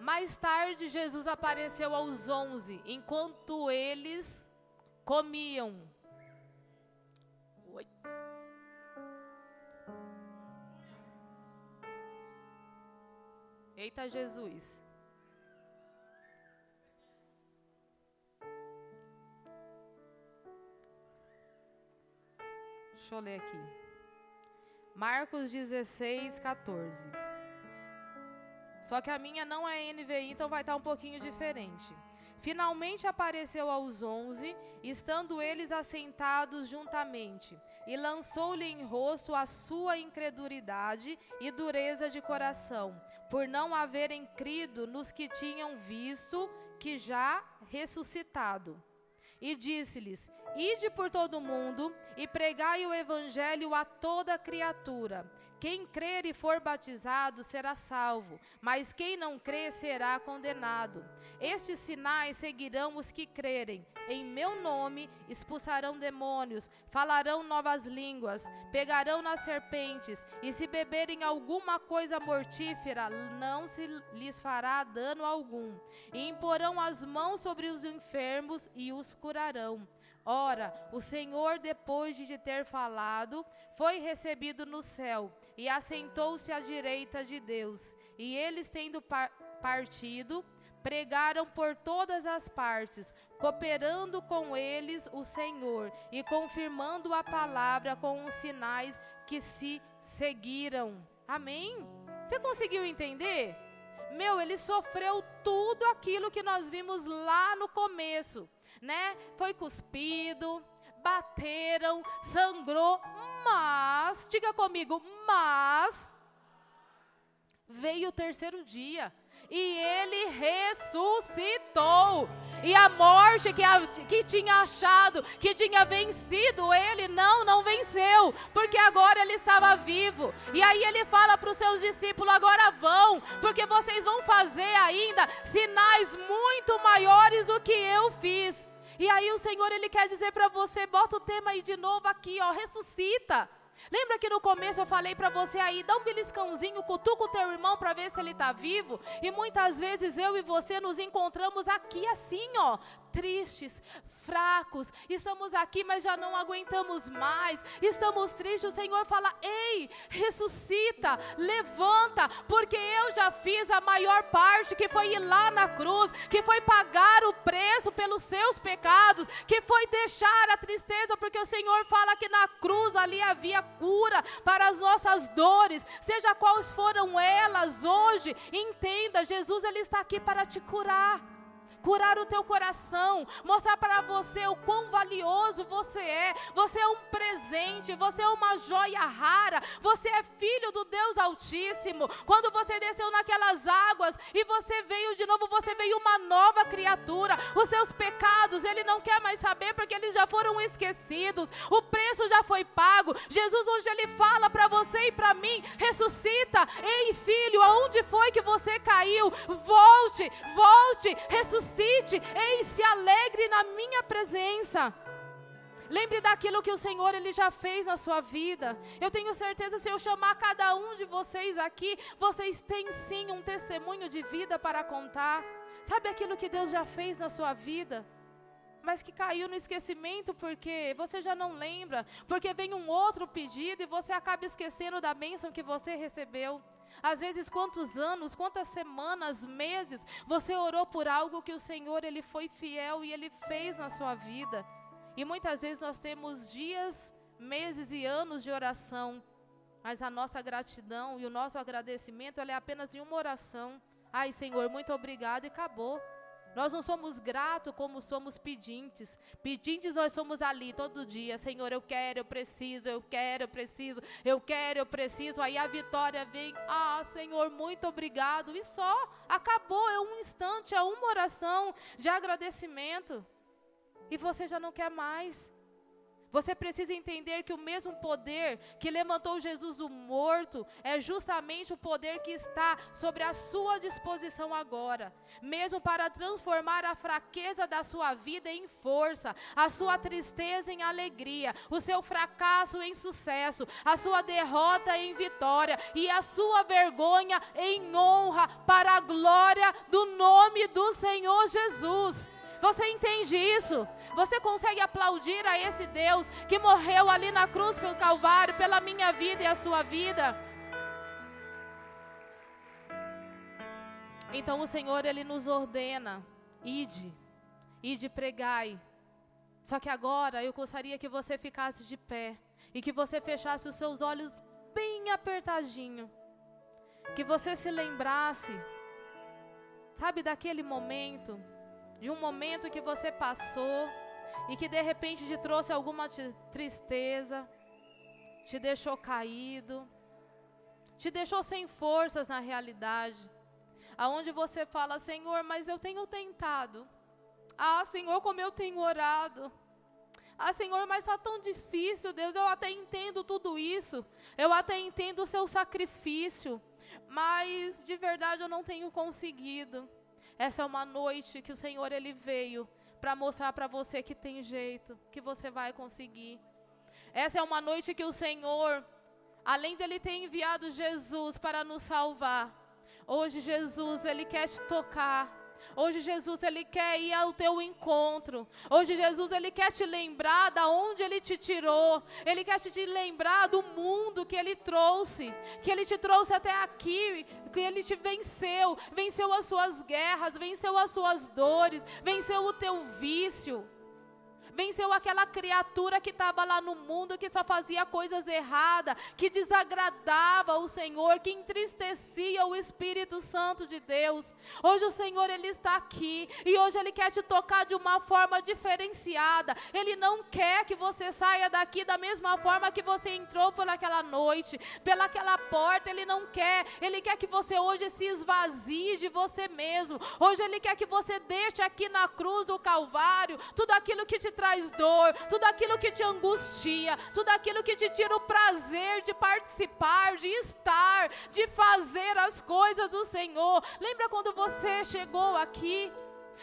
S1: Mais tarde, Jesus apareceu aos onze, enquanto eles comiam. Eita Jesus. Deixa eu ler aqui. Marcos 16, 14. Só que a minha não é NVI, então vai estar um pouquinho diferente. Finalmente apareceu aos onze, estando eles assentados juntamente, e lançou-lhe em rosto a sua incredulidade e dureza de coração, por não haverem crido nos que tinham visto que já ressuscitado. E disse-lhes: Ide por todo o mundo e pregai o evangelho a toda criatura. Quem crer e for batizado será salvo, mas quem não crer será condenado. Estes sinais seguirão os que crerem. Em meu nome expulsarão demônios, falarão novas línguas, pegarão nas serpentes, e se beberem alguma coisa mortífera, não se lhes fará dano algum. E imporão as mãos sobre os enfermos e os curarão. Ora, o Senhor, depois de ter falado, foi recebido no céu e assentou-se à direita de Deus. E eles, tendo par partido, pregaram por todas as partes, cooperando com eles o Senhor e confirmando a palavra com os sinais que se seguiram. Amém? Você conseguiu entender? Meu, ele sofreu tudo aquilo que nós vimos lá no começo né? Foi cuspido, bateram, sangrou, mas, diga comigo, mas veio o terceiro dia e ele ressuscitou. E a morte que, a, que tinha achado, que tinha vencido ele, não, não venceu, porque agora ele estava vivo. E aí ele fala para os seus discípulos: agora vão, porque vocês vão fazer ainda sinais muito maiores do que eu fiz. E aí o Senhor ele quer dizer para você, bota o tema aí de novo aqui, ó, ressuscita. Lembra que no começo eu falei para você aí, dá um beliscãozinho, cutuca o teu irmão para ver se ele está vivo? E muitas vezes eu e você nos encontramos aqui assim, ó, tristes, fracos, estamos aqui, mas já não aguentamos mais, estamos tristes. O Senhor fala: Ei, ressuscita, levanta, porque eu já fiz a maior parte, que foi ir lá na cruz, que foi pagar o preço pelos seus pecados, que foi deixar a tristeza, porque o Senhor fala que na cruz ali havia cura para as nossas dores, seja quais foram elas hoje. Entenda, Jesus ele está aqui para te curar curar o teu coração, mostrar para você o quão valioso você é. Você é um presente, você é uma joia rara, você é filho do Deus Altíssimo. Quando você desceu naquelas águas e você veio de novo, você veio uma nova criatura. Os seus pecados, ele não quer mais saber porque eles já foram esquecidos. O preço já foi pago. Jesus hoje ele fala para você e para mim: ressuscita. Ei, filho, aonde foi que você caiu? Volte, volte, ressuscita ressuscite, ei, se alegre na minha presença. Lembre daquilo que o Senhor ele já fez na sua vida. Eu tenho certeza se eu chamar cada um de vocês aqui, vocês têm sim um testemunho de vida para contar. Sabe aquilo que Deus já fez na sua vida? Mas que caiu no esquecimento porque você já não lembra, porque vem um outro pedido e você acaba esquecendo da bênção que você recebeu. Às vezes, quantos anos, quantas semanas, meses, você orou por algo que o Senhor ele foi fiel e ele fez na sua vida. E muitas vezes nós temos dias, meses e anos de oração, mas a nossa gratidão e o nosso agradecimento é apenas em uma oração. Ai, Senhor, muito obrigado e acabou. Nós não somos gratos como somos pedintes. Pedintes nós somos ali todo dia. Senhor, eu quero, eu preciso, eu quero, eu preciso, eu quero, eu preciso. Aí a vitória vem. Ah, Senhor, muito obrigado. E só acabou. É um instante, é uma oração de agradecimento. E você já não quer mais. Você precisa entender que o mesmo poder que levantou Jesus do morto é justamente o poder que está sobre a sua disposição agora, mesmo para transformar a fraqueza da sua vida em força, a sua tristeza em alegria, o seu fracasso em sucesso, a sua derrota em vitória e a sua vergonha em honra para a glória do nome do Senhor Jesus. Você entende isso? Você consegue aplaudir a esse Deus que morreu ali na cruz pelo Calvário, pela minha vida e a sua vida? Então o Senhor, Ele nos ordena: ide, ide pregai. Só que agora eu gostaria que você ficasse de pé e que você fechasse os seus olhos bem apertadinho. Que você se lembrasse, sabe, daquele momento de um momento que você passou e que de repente te trouxe alguma tristeza, te deixou caído, te deixou sem forças na realidade, aonde você fala, Senhor, mas eu tenho tentado, ah, Senhor, como eu tenho orado. Ah, Senhor, mas está tão difícil, Deus. Eu até entendo tudo isso. Eu até entendo o seu sacrifício. Mas de verdade eu não tenho conseguido. Essa é uma noite que o Senhor ele veio para mostrar para você que tem jeito, que você vai conseguir. Essa é uma noite que o Senhor, além dele ter enviado Jesus para nos salvar, hoje Jesus ele quer te tocar. Hoje Jesus ele quer ir ao teu encontro. Hoje Jesus ele quer te lembrar da onde ele te tirou. Ele quer te lembrar do mundo que ele trouxe, que ele te trouxe até aqui, que ele te venceu, venceu as suas guerras, venceu as suas dores, venceu o teu vício venceu aquela criatura que estava lá no mundo, que só fazia coisas erradas, que desagradava o Senhor, que entristecia o Espírito Santo de Deus. Hoje o Senhor, Ele está aqui, e hoje Ele quer te tocar de uma forma diferenciada. Ele não quer que você saia daqui da mesma forma que você entrou por aquela noite, pelaquela porta, Ele não quer. Ele quer que você hoje se esvazie de você mesmo. Hoje Ele quer que você deixe aqui na cruz do Calvário tudo aquilo que te traz traz dor, tudo aquilo que te angustia, tudo aquilo que te tira o prazer de participar, de estar, de fazer as coisas do Senhor. Lembra quando você chegou aqui?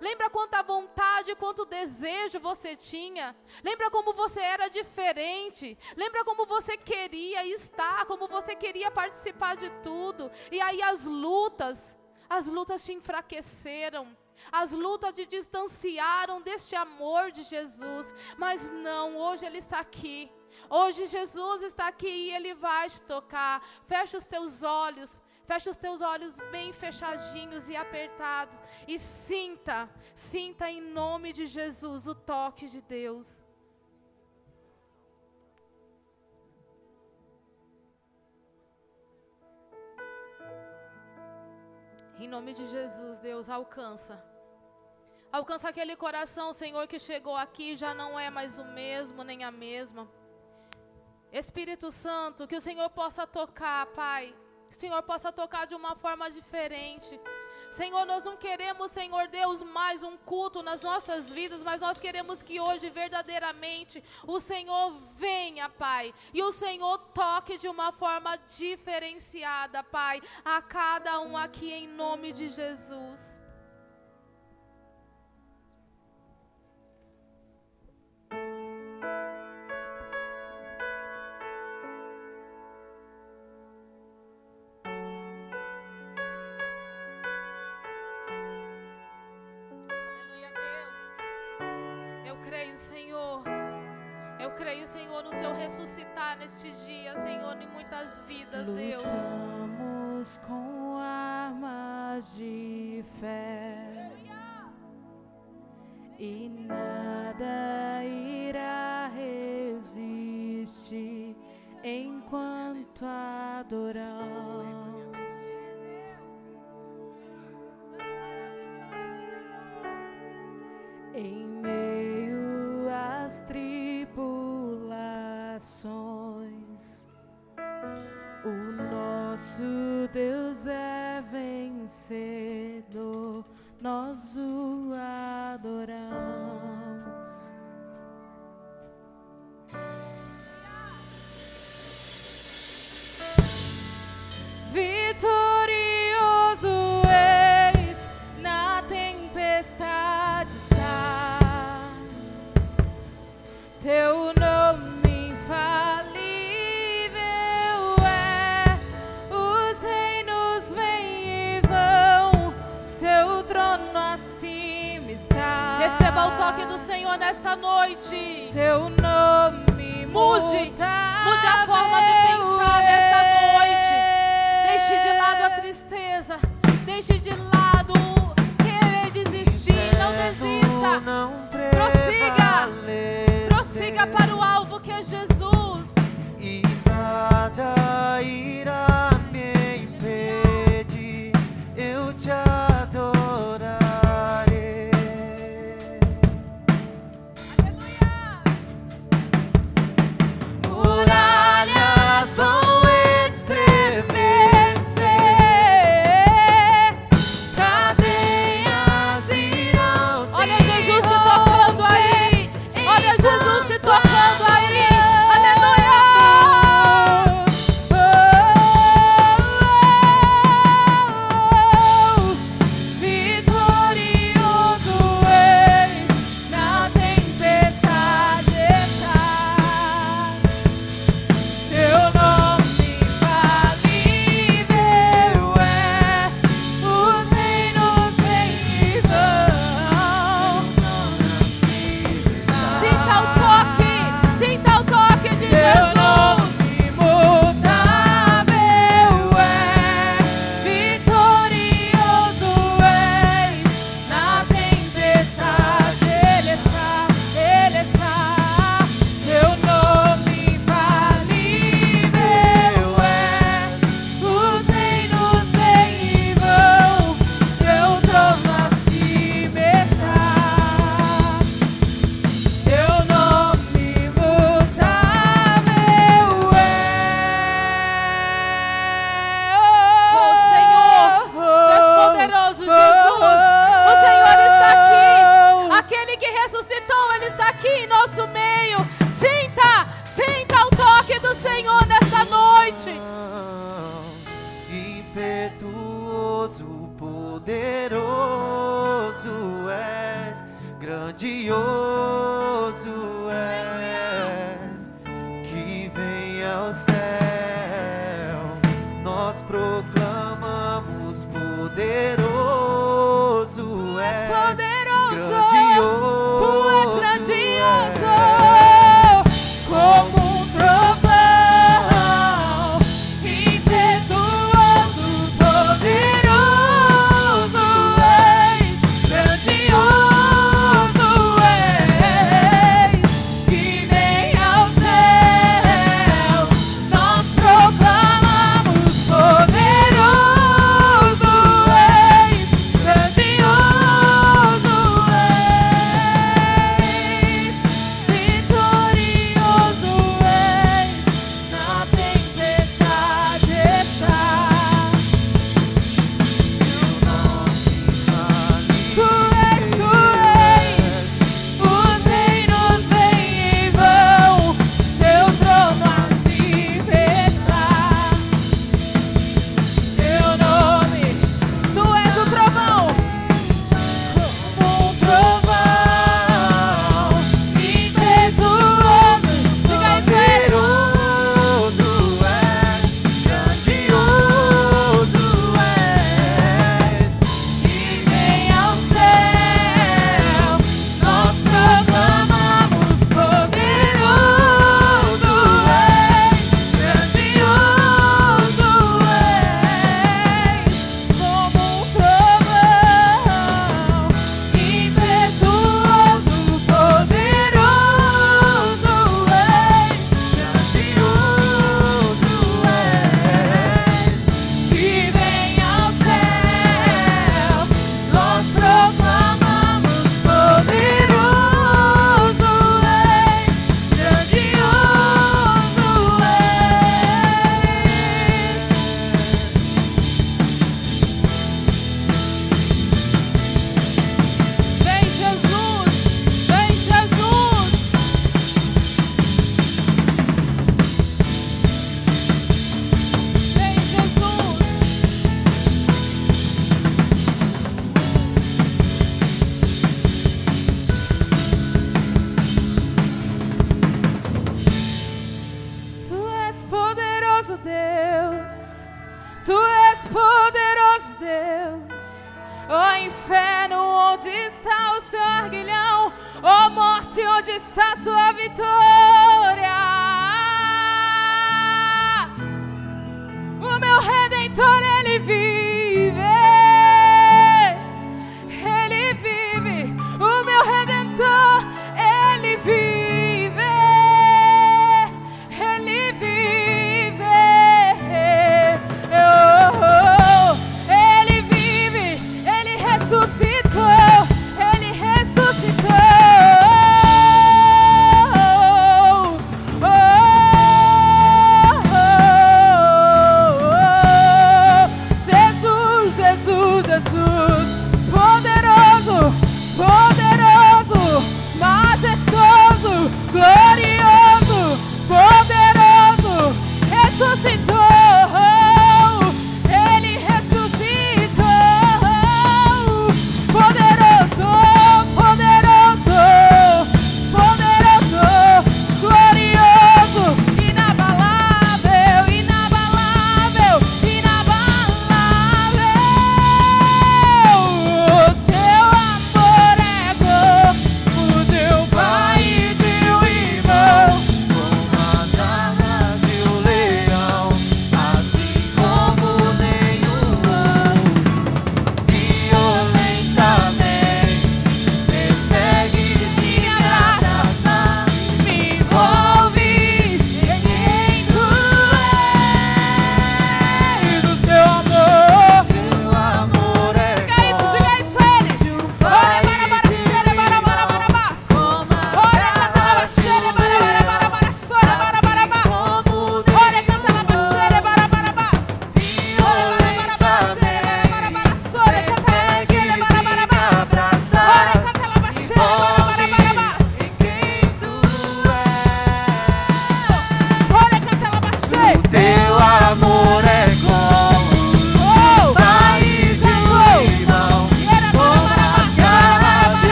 S1: Lembra quanta vontade, quanto desejo você tinha? Lembra como você era diferente? Lembra como você queria estar, como você queria participar de tudo? E aí as lutas, as lutas te enfraqueceram. As lutas te distanciaram deste amor de Jesus, mas não, hoje Ele está aqui. Hoje Jesus está aqui e Ele vai te tocar. Fecha os teus olhos, fecha os teus olhos bem fechadinhos e apertados e sinta, sinta em nome de Jesus o toque de Deus. Em nome de Jesus, Deus alcança. Alcança aquele coração, Senhor, que chegou aqui já não é mais o mesmo, nem a mesma. Espírito Santo, que o Senhor possa tocar, Pai. Que o Senhor possa tocar de uma forma diferente. Senhor, nós não queremos, Senhor Deus, mais um culto nas nossas vidas, mas nós queremos que hoje verdadeiramente o Senhor venha, Pai, e o Senhor toque de uma forma diferenciada, Pai, a cada um aqui em nome de Jesus. Neste dia, Senhor, em muitas vidas, Deus.
S2: Lutamos com armas de fé. E nada em
S1: nessa noite.
S2: Seu nome
S1: mude, mude a forma de pensar nessa noite. Deixe de lado a tristeza, deixe de lado querer desistir, não desista. Prossiga, prossiga para o alvo que é Jesus.
S3: E nada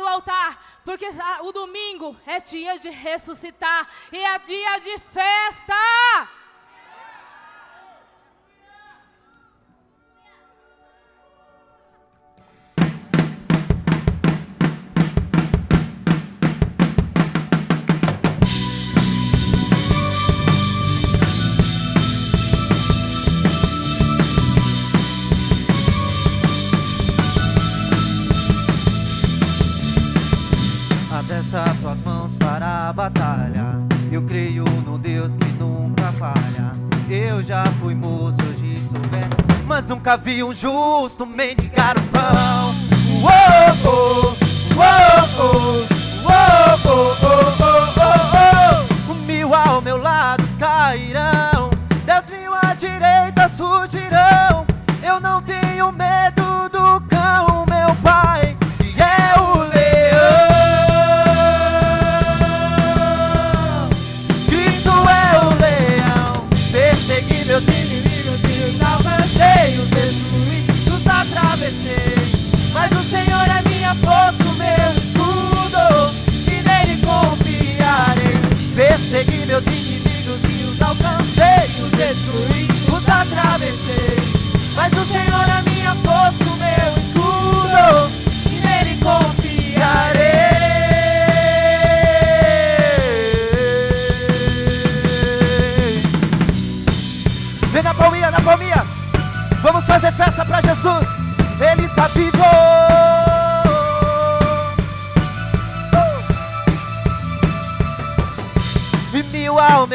S1: para o altar, porque o domingo é dia de ressuscitar e é dia de festa.
S3: nunca vi um justo mendigar o pão. Uou, uou, uou,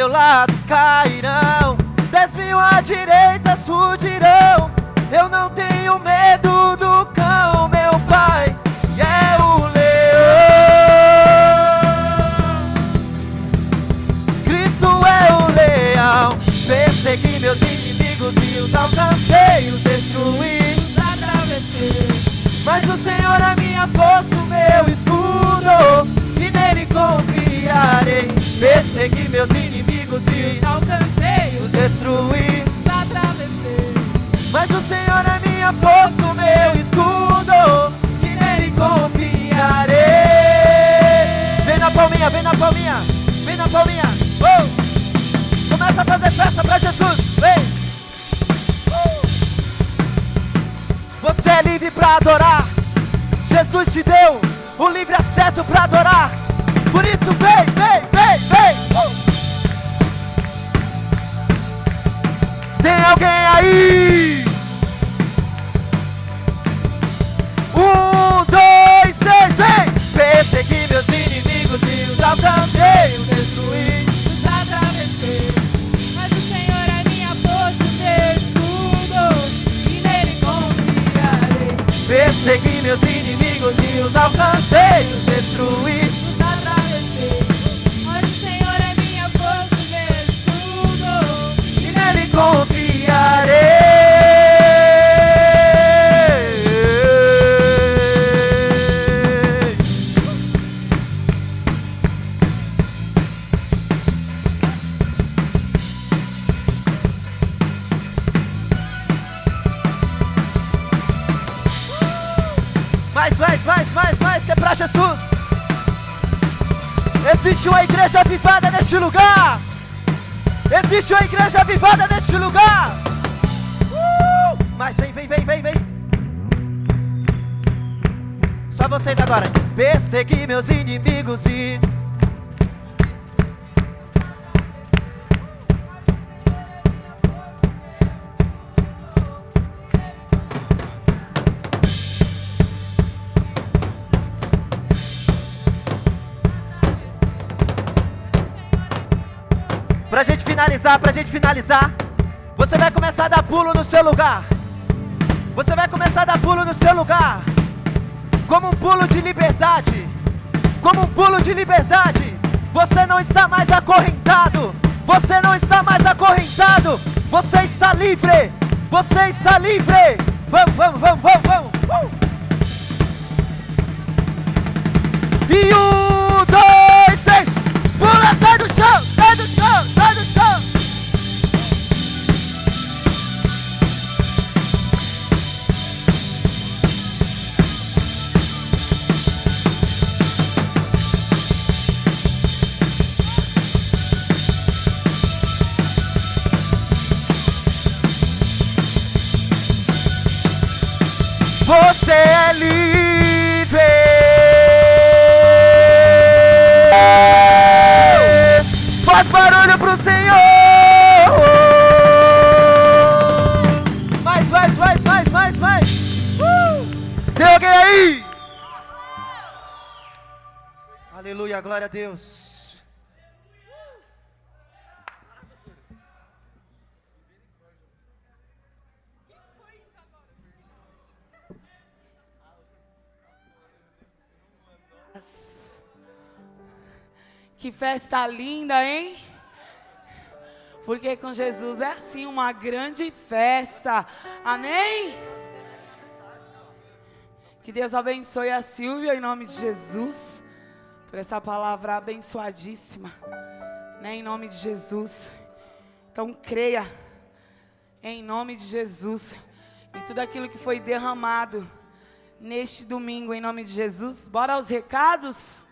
S3: Meus lado cairão, dez mil à direita surgirão. Eu não tenho Consegui alcancei os destruir, atravessei. Mas o Senhor é minha força, o meu escudo, e nele confiarei. Vem na palminha, vem na palminha, vem na palminha. Oh! Começa a fazer festa para Jesus, vem. Uh! Você é livre para adorar. Jesus te deu o livre acesso para adorar. Por isso vem. bloque ahí. lugar. Existe uma igreja avivada neste lugar. Uh! Mas vem, vem, vem, vem, vem. Só vocês agora. Persegui meus inimigos e finalizar, pra gente finalizar, você vai começar a dar pulo no seu lugar. Você vai começar a dar pulo no seu lugar. Como um pulo de liberdade. Como um pulo de liberdade. Você não está mais acorrentado. Você não está mais acorrentado. Você está livre. Você está livre. Vamos, vamos, vamos, vamos, vamos. Uh! E um, Deus.
S4: Que festa linda, hein? Porque com Jesus é assim, uma grande festa. Amém? Que Deus abençoe a Silvia em nome de Jesus. Por essa palavra abençoadíssima. Né, em nome de Jesus. Então creia. Em nome de Jesus. Em tudo aquilo que foi derramado neste domingo, em nome de Jesus. Bora aos recados?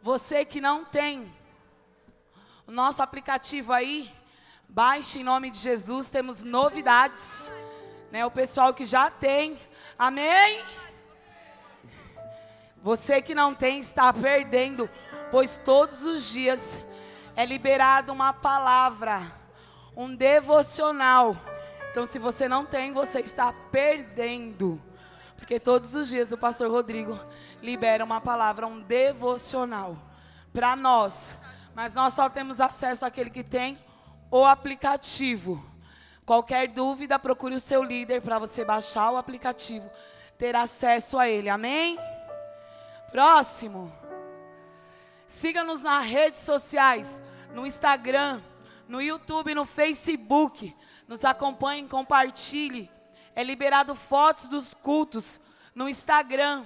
S4: Você que não tem o nosso aplicativo aí, baixe em nome de Jesus, temos novidades. Né? O pessoal que já tem, amém? Você que não tem está perdendo, pois todos os dias é liberada uma palavra, um devocional. Então, se você não tem, você está perdendo. Porque todos os dias o pastor Rodrigo libera uma palavra, um devocional para nós. Mas nós só temos acesso àquele que tem o aplicativo. Qualquer dúvida, procure o seu líder para você baixar o aplicativo, ter acesso a ele. Amém? Próximo. Siga-nos nas redes sociais, no Instagram, no YouTube, no Facebook. Nos acompanhe, compartilhe. É liberado fotos dos cultos no Instagram.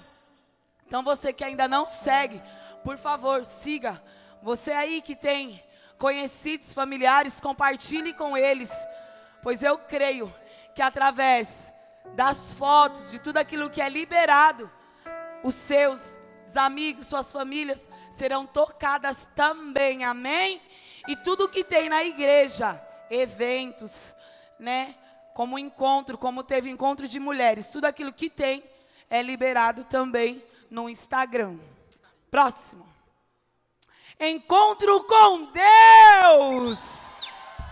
S4: Então você que ainda não segue, por favor, siga. Você aí que tem conhecidos, familiares, compartilhe com eles. Pois eu creio que através das fotos, de tudo aquilo que é liberado, os seus os amigos, suas famílias serão tocadas também. Amém? E tudo que tem na igreja, eventos, né? como encontro, como teve encontro de mulheres, tudo aquilo que tem é liberado também no Instagram. Próximo. Encontro com Deus.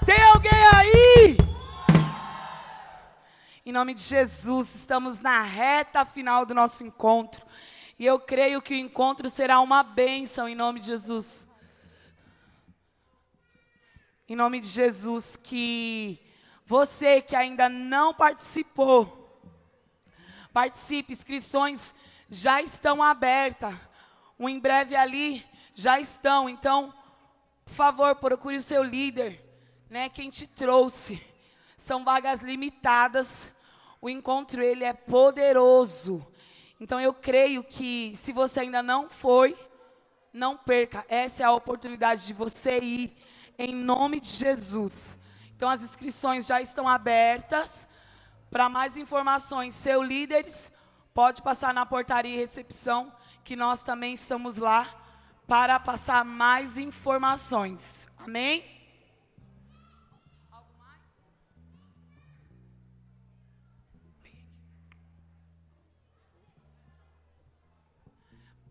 S4: Tem alguém aí? Em nome de Jesus, estamos na reta final do nosso encontro. E eu creio que o encontro será uma bênção em nome de Jesus. Em nome de Jesus, que você que ainda não participou, participe, inscrições já estão abertas. Um em breve ali já estão. Então, por favor, procure o seu líder, né? Quem te trouxe. São vagas limitadas. O encontro ele é poderoso. Então eu creio que se você ainda não foi, não perca. Essa é a oportunidade de você ir em nome de Jesus. Então as inscrições já estão abertas. Para mais informações, seu líderes pode passar na portaria e recepção, que nós também estamos lá para passar mais informações. Amém?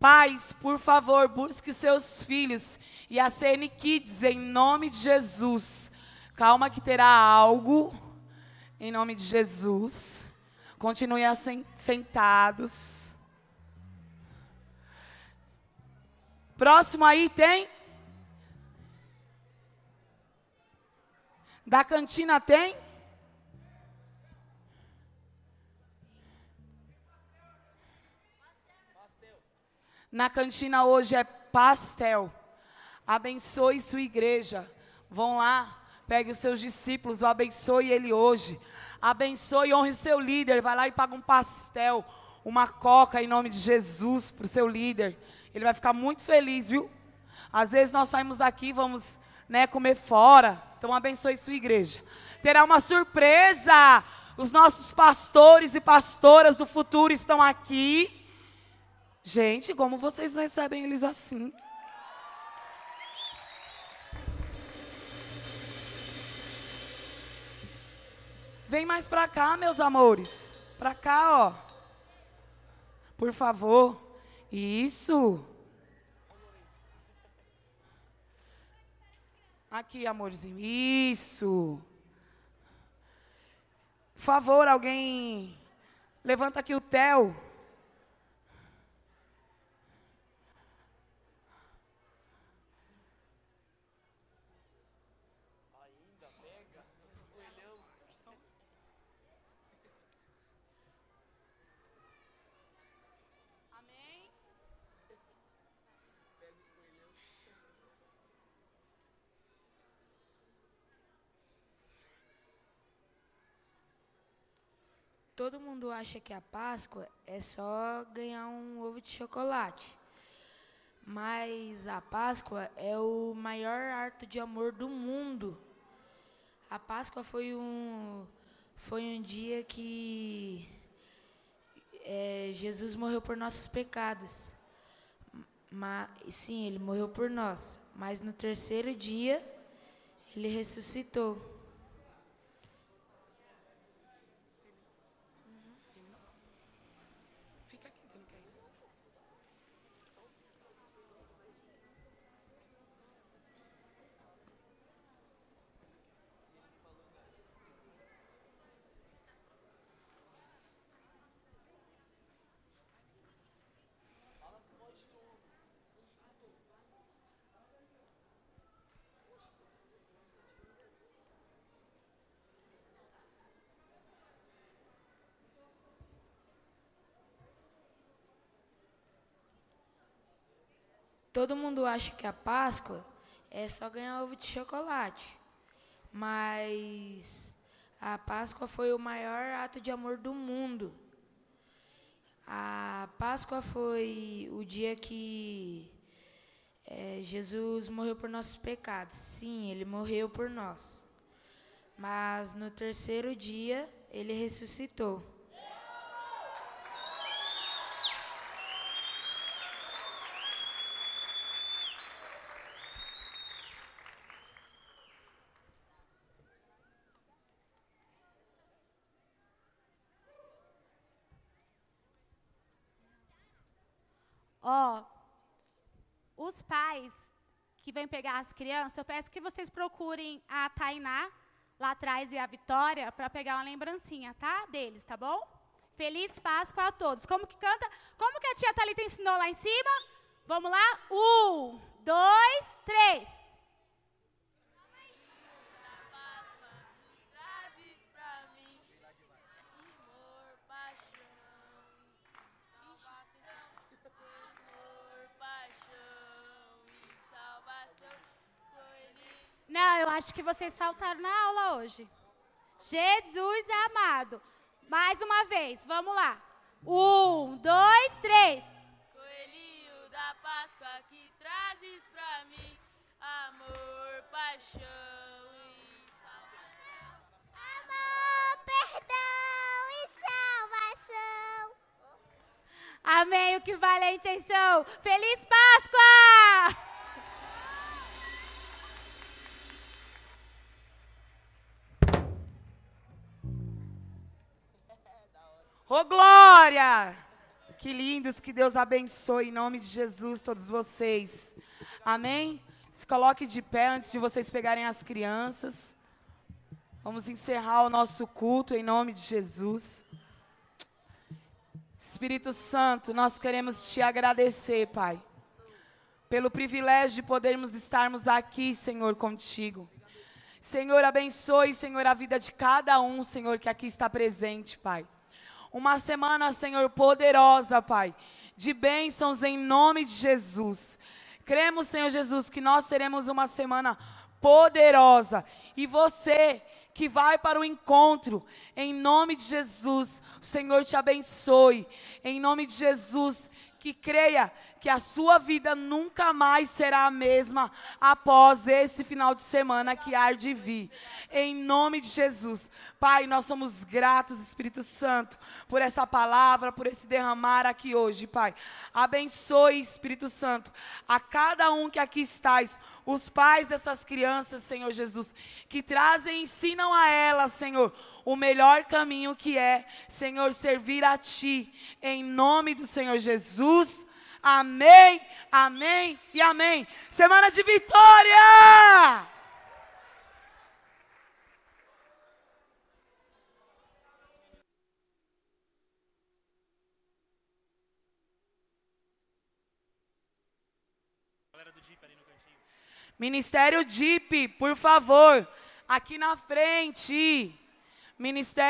S4: Pais, por favor, busque seus filhos e a CN Kids em nome de Jesus. Calma que terá algo em nome de Jesus. Continue sentados. Próximo aí tem? Da cantina tem? Na cantina hoje é pastel. Abençoe sua igreja. Vão lá, pegue os seus discípulos, o abençoe ele hoje. Abençoe, honre o seu líder. Vai lá e paga um pastel, uma coca em nome de Jesus para o seu líder. Ele vai ficar muito feliz, viu? Às vezes nós saímos daqui, vamos né, comer fora. Então abençoe sua igreja. Terá uma surpresa. Os nossos pastores e pastoras do futuro estão aqui. Gente, como vocês recebem eles assim? Vem mais para cá, meus amores. Para cá, ó. Por favor. Isso. Aqui, amorzinho. Isso. Por favor, alguém levanta aqui o Theo.
S5: Todo mundo acha que a Páscoa é só ganhar um ovo de chocolate. Mas a Páscoa é o maior ato de amor do mundo. A Páscoa foi um, foi um dia que é, Jesus morreu por nossos pecados. Sim, ele morreu por nós. Mas no terceiro dia, ele ressuscitou. Todo mundo acha que a Páscoa é só ganhar ovo de chocolate. Mas a Páscoa foi o maior ato de amor do mundo. A Páscoa foi o dia que é, Jesus morreu por nossos pecados. Sim, ele morreu por nós. Mas no terceiro dia ele ressuscitou.
S6: Ó, os pais que vêm pegar as crianças, eu peço que vocês procurem a Tainá lá atrás e a Vitória para pegar uma lembrancinha, tá? Deles, tá bom? Feliz Páscoa a todos. Como que canta? Como que a tia Thalita ensinou lá em cima? Vamos lá? Um, dois, três. Não, eu acho que vocês faltaram na aula hoje. Jesus é amado. Mais uma vez, vamos lá. Um, dois, três.
S7: Coelhinho da Páscoa que trazes pra mim amor, paixão e salvação.
S8: Amor, perdão e salvação.
S6: Amém. O que vale é a intenção. Feliz Páscoa!
S4: Ô, glória! Que lindos, que Deus abençoe em nome de Jesus todos vocês. Amém? Se coloque de pé antes de vocês pegarem as crianças. Vamos encerrar o nosso culto em nome de Jesus. Espírito Santo, nós queremos te agradecer, Pai, pelo privilégio de podermos estarmos aqui, Senhor, contigo. Senhor, abençoe, Senhor, a vida de cada um, Senhor, que aqui está presente, Pai. Uma semana, Senhor, poderosa, Pai, de bênçãos em nome de Jesus. Cremos, Senhor Jesus, que nós teremos uma semana poderosa. E você que vai para o encontro, em nome de Jesus, o Senhor te abençoe. Em nome de Jesus, que creia que a sua vida nunca mais será a mesma após esse final de semana que há de vir. Em nome de Jesus. Pai, nós somos gratos, Espírito Santo, por essa palavra, por esse derramar aqui hoje, Pai. Abençoe, Espírito Santo, a cada um que aqui estais, os pais dessas crianças, Senhor Jesus, que trazem e ensinam a elas, Senhor, o melhor caminho que é, Senhor, servir a Ti, em nome do Senhor Jesus. Amém, amém e amém. Semana de vitória! Ministério DIP, por favor, aqui na frente. Ministério